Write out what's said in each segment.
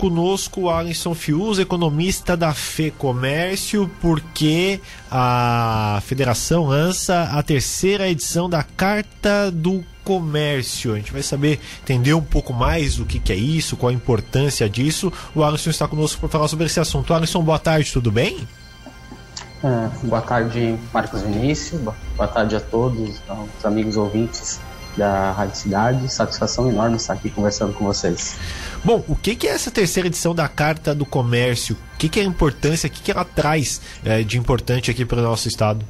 conosco Alisson Fius, economista da Fê Comércio, porque a federação lança a terceira edição da Carta do Comércio. A gente vai saber entender um pouco mais o que, que é isso, qual a importância disso. O Alisson está conosco para falar sobre esse assunto. Alisson, boa tarde, tudo bem? Uh, boa tarde, Marcos Vinícius. Boa tarde a todos, os amigos ouvintes da Rádio Cidade. Satisfação enorme estar aqui conversando com vocês. Bom, o que, que é essa terceira edição da Carta do Comércio? O que, que é a importância? O que, que ela traz é, de importante aqui para o nosso estado?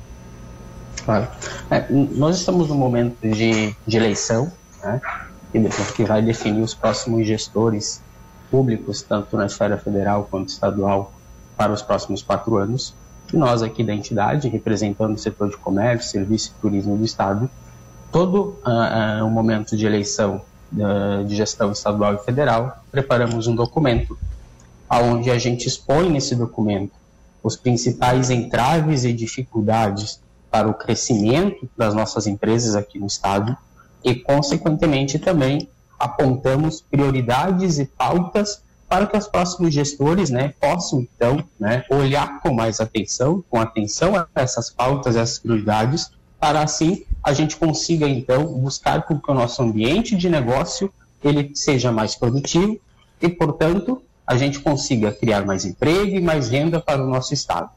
Claro. É, nós estamos num momento de, de eleição, né, que vai definir os próximos gestores públicos, tanto na esfera federal quanto estadual, para os próximos quatro anos. E nós aqui da entidade, representando o setor de comércio, serviço e turismo do Estado, todo uh, uh, o momento de eleição de gestão estadual e federal, preparamos um documento, onde a gente expõe nesse documento os principais entraves e dificuldades para o crescimento das nossas empresas aqui no estado e, consequentemente, também apontamos prioridades e pautas para que os próximos gestores né, possam, então, né, olhar com mais atenção, com atenção a essas pautas, essas prioridades, para assim a gente consiga então buscar com que o nosso ambiente de negócio ele seja mais produtivo e, portanto, a gente consiga criar mais emprego e mais renda para o nosso estado.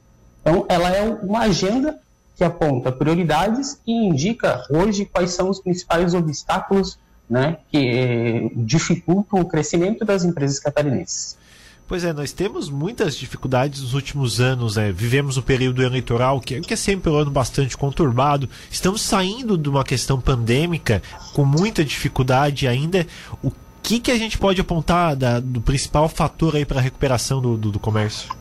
Então, ela é uma agenda que aponta prioridades e indica hoje quais são os principais obstáculos né, que eh, dificultam o crescimento das empresas catarinenses. Pois é, nós temos muitas dificuldades nos últimos anos. Né? Vivemos um período eleitoral, que, que é sempre um ano bastante conturbado. Estamos saindo de uma questão pandêmica com muita dificuldade ainda. O que, que a gente pode apontar da, do principal fator aí para a recuperação do, do, do comércio?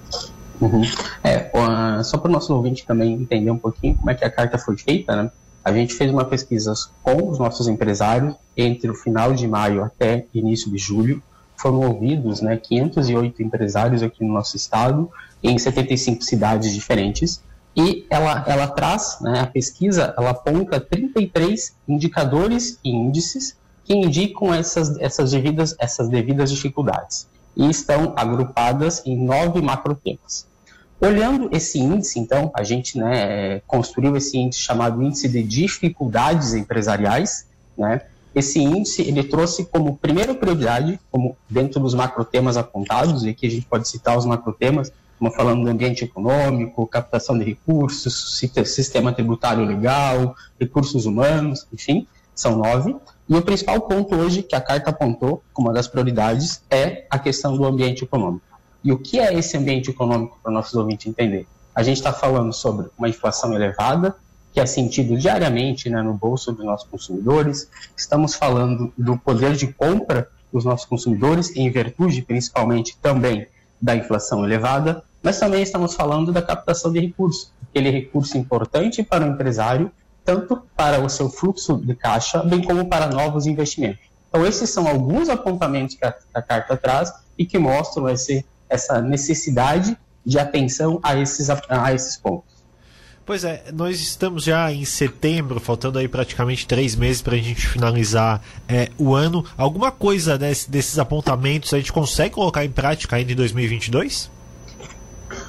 Uhum. É, uh, só para o nosso ouvinte também entender um pouquinho como é que a carta foi feita, né? A gente fez uma pesquisa com os nossos empresários entre o final de maio até início de julho foram ouvidos né, 508 empresários aqui no nosso estado, em 75 cidades diferentes, e ela, ela traz, né, a pesquisa, ela aponta 33 indicadores e índices que indicam essas, essas, devidas, essas devidas dificuldades, e estão agrupadas em nove macrotemas. Olhando esse índice, então, a gente né, construiu esse índice chamado Índice de Dificuldades Empresariais, né, esse índice ele trouxe como primeira prioridade, como dentro dos macrotemas apontados, e aqui a gente pode citar os macrotemas, como falando do ambiente econômico, captação de recursos, sistema tributário legal, recursos humanos, enfim, são nove. E o principal ponto hoje que a carta apontou como uma das prioridades é a questão do ambiente econômico. E o que é esse ambiente econômico para nossos ouvintes entender? A gente está falando sobre uma inflação elevada, que é sentido diariamente né, no bolso dos nossos consumidores. Estamos falando do poder de compra dos nossos consumidores, em virtude principalmente também da inflação elevada, mas também estamos falando da captação de recursos, aquele recurso importante para o empresário, tanto para o seu fluxo de caixa, bem como para novos investimentos. Então, esses são alguns apontamentos que a, a carta traz e que mostram esse, essa necessidade de atenção a esses, a esses pontos. Pois é, nós estamos já em setembro, faltando aí praticamente três meses para a gente finalizar é, o ano. Alguma coisa desse, desses apontamentos a gente consegue colocar em prática ainda em 2022?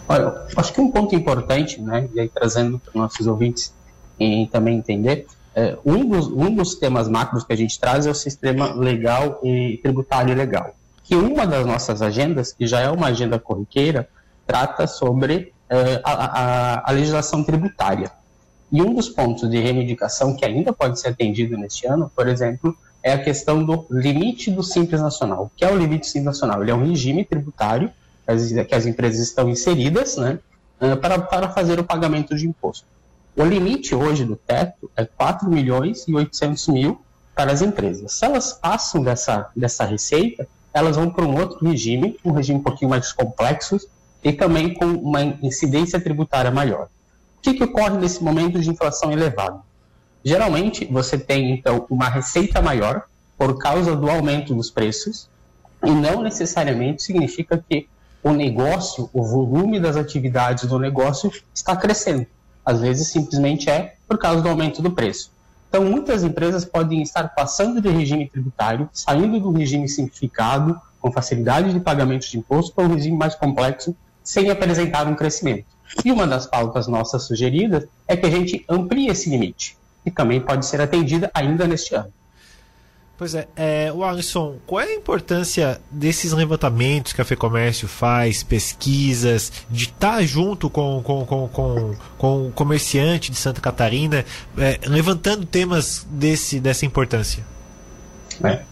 Olha, acho que um ponto importante, né, e aí trazendo para os nossos ouvintes e também entender, é, um, dos, um dos temas macros que a gente traz é o sistema legal e tributário legal. Que uma das nossas agendas, que já é uma agenda corriqueira, trata sobre a, a, a, legislação tributária. E um dos pontos de reivindicação que ainda pode ser atendido neste ano, por exemplo, é a questão do limite do Simples Nacional. O que é o limite Simples Nacional? Ele é um regime tributário que as, empresas estão inseridas né, é, para, para fazer o pagamento de imposto. O limite hoje do teto é 4 milhões e 800 mil para as empresas. Se elas passam dessa, dessa receita, elas vão para um outro regime, um regime um pouquinho mais complexo, e também com uma incidência tributária maior. O que, que ocorre nesse momento de inflação elevada? Geralmente, você tem, então, uma receita maior por causa do aumento dos preços, e não necessariamente significa que o negócio, o volume das atividades do negócio está crescendo. Às vezes, simplesmente é por causa do aumento do preço. Então, muitas empresas podem estar passando de regime tributário, saindo do regime simplificado com facilidade de pagamento de imposto para um regime mais complexo, sem apresentar um crescimento. E uma das pautas nossas sugeridas é que a gente amplie esse limite, que também pode ser atendida ainda neste ano. Pois é, é, o Alisson, qual é a importância desses levantamentos que a FEComércio faz, pesquisas, de estar junto com, com, com, com, com o comerciante de Santa Catarina, é, levantando temas desse, dessa importância? É.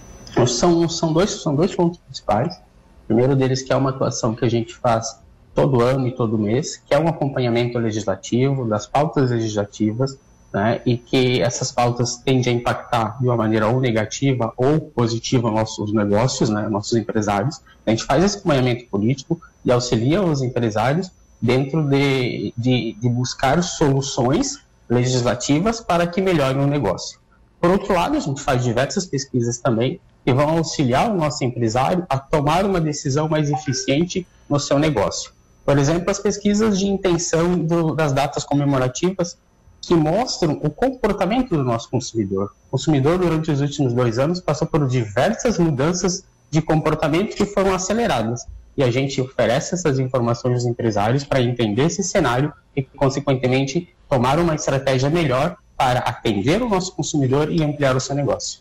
São, são, dois, são dois pontos principais. O primeiro deles que é uma atuação que a gente faz todo ano e todo mês, que é um acompanhamento legislativo, das pautas legislativas, né, e que essas pautas tendem a impactar de uma maneira ou negativa ou positiva nossos negócios, né, nossos empresários. A gente faz esse acompanhamento político e auxilia os empresários dentro de, de, de buscar soluções legislativas para que melhorem o negócio. Por outro lado, a gente faz diversas pesquisas também que vão auxiliar o nosso empresário a tomar uma decisão mais eficiente no seu negócio. Por exemplo, as pesquisas de intenção do, das datas comemorativas que mostram o comportamento do nosso consumidor. O consumidor, durante os últimos dois anos, passou por diversas mudanças de comportamento que foram aceleradas. E a gente oferece essas informações aos empresários para entender esse cenário e, consequentemente, tomar uma estratégia melhor para atender o nosso consumidor e ampliar o seu negócio.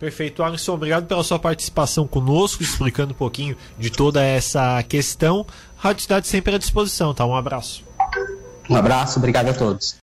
Perfeito, Alisson. Obrigado pela sua participação conosco, explicando um pouquinho de toda essa questão. Rádio Cidade sempre à disposição, tá? Um abraço. Um abraço, obrigado a todos.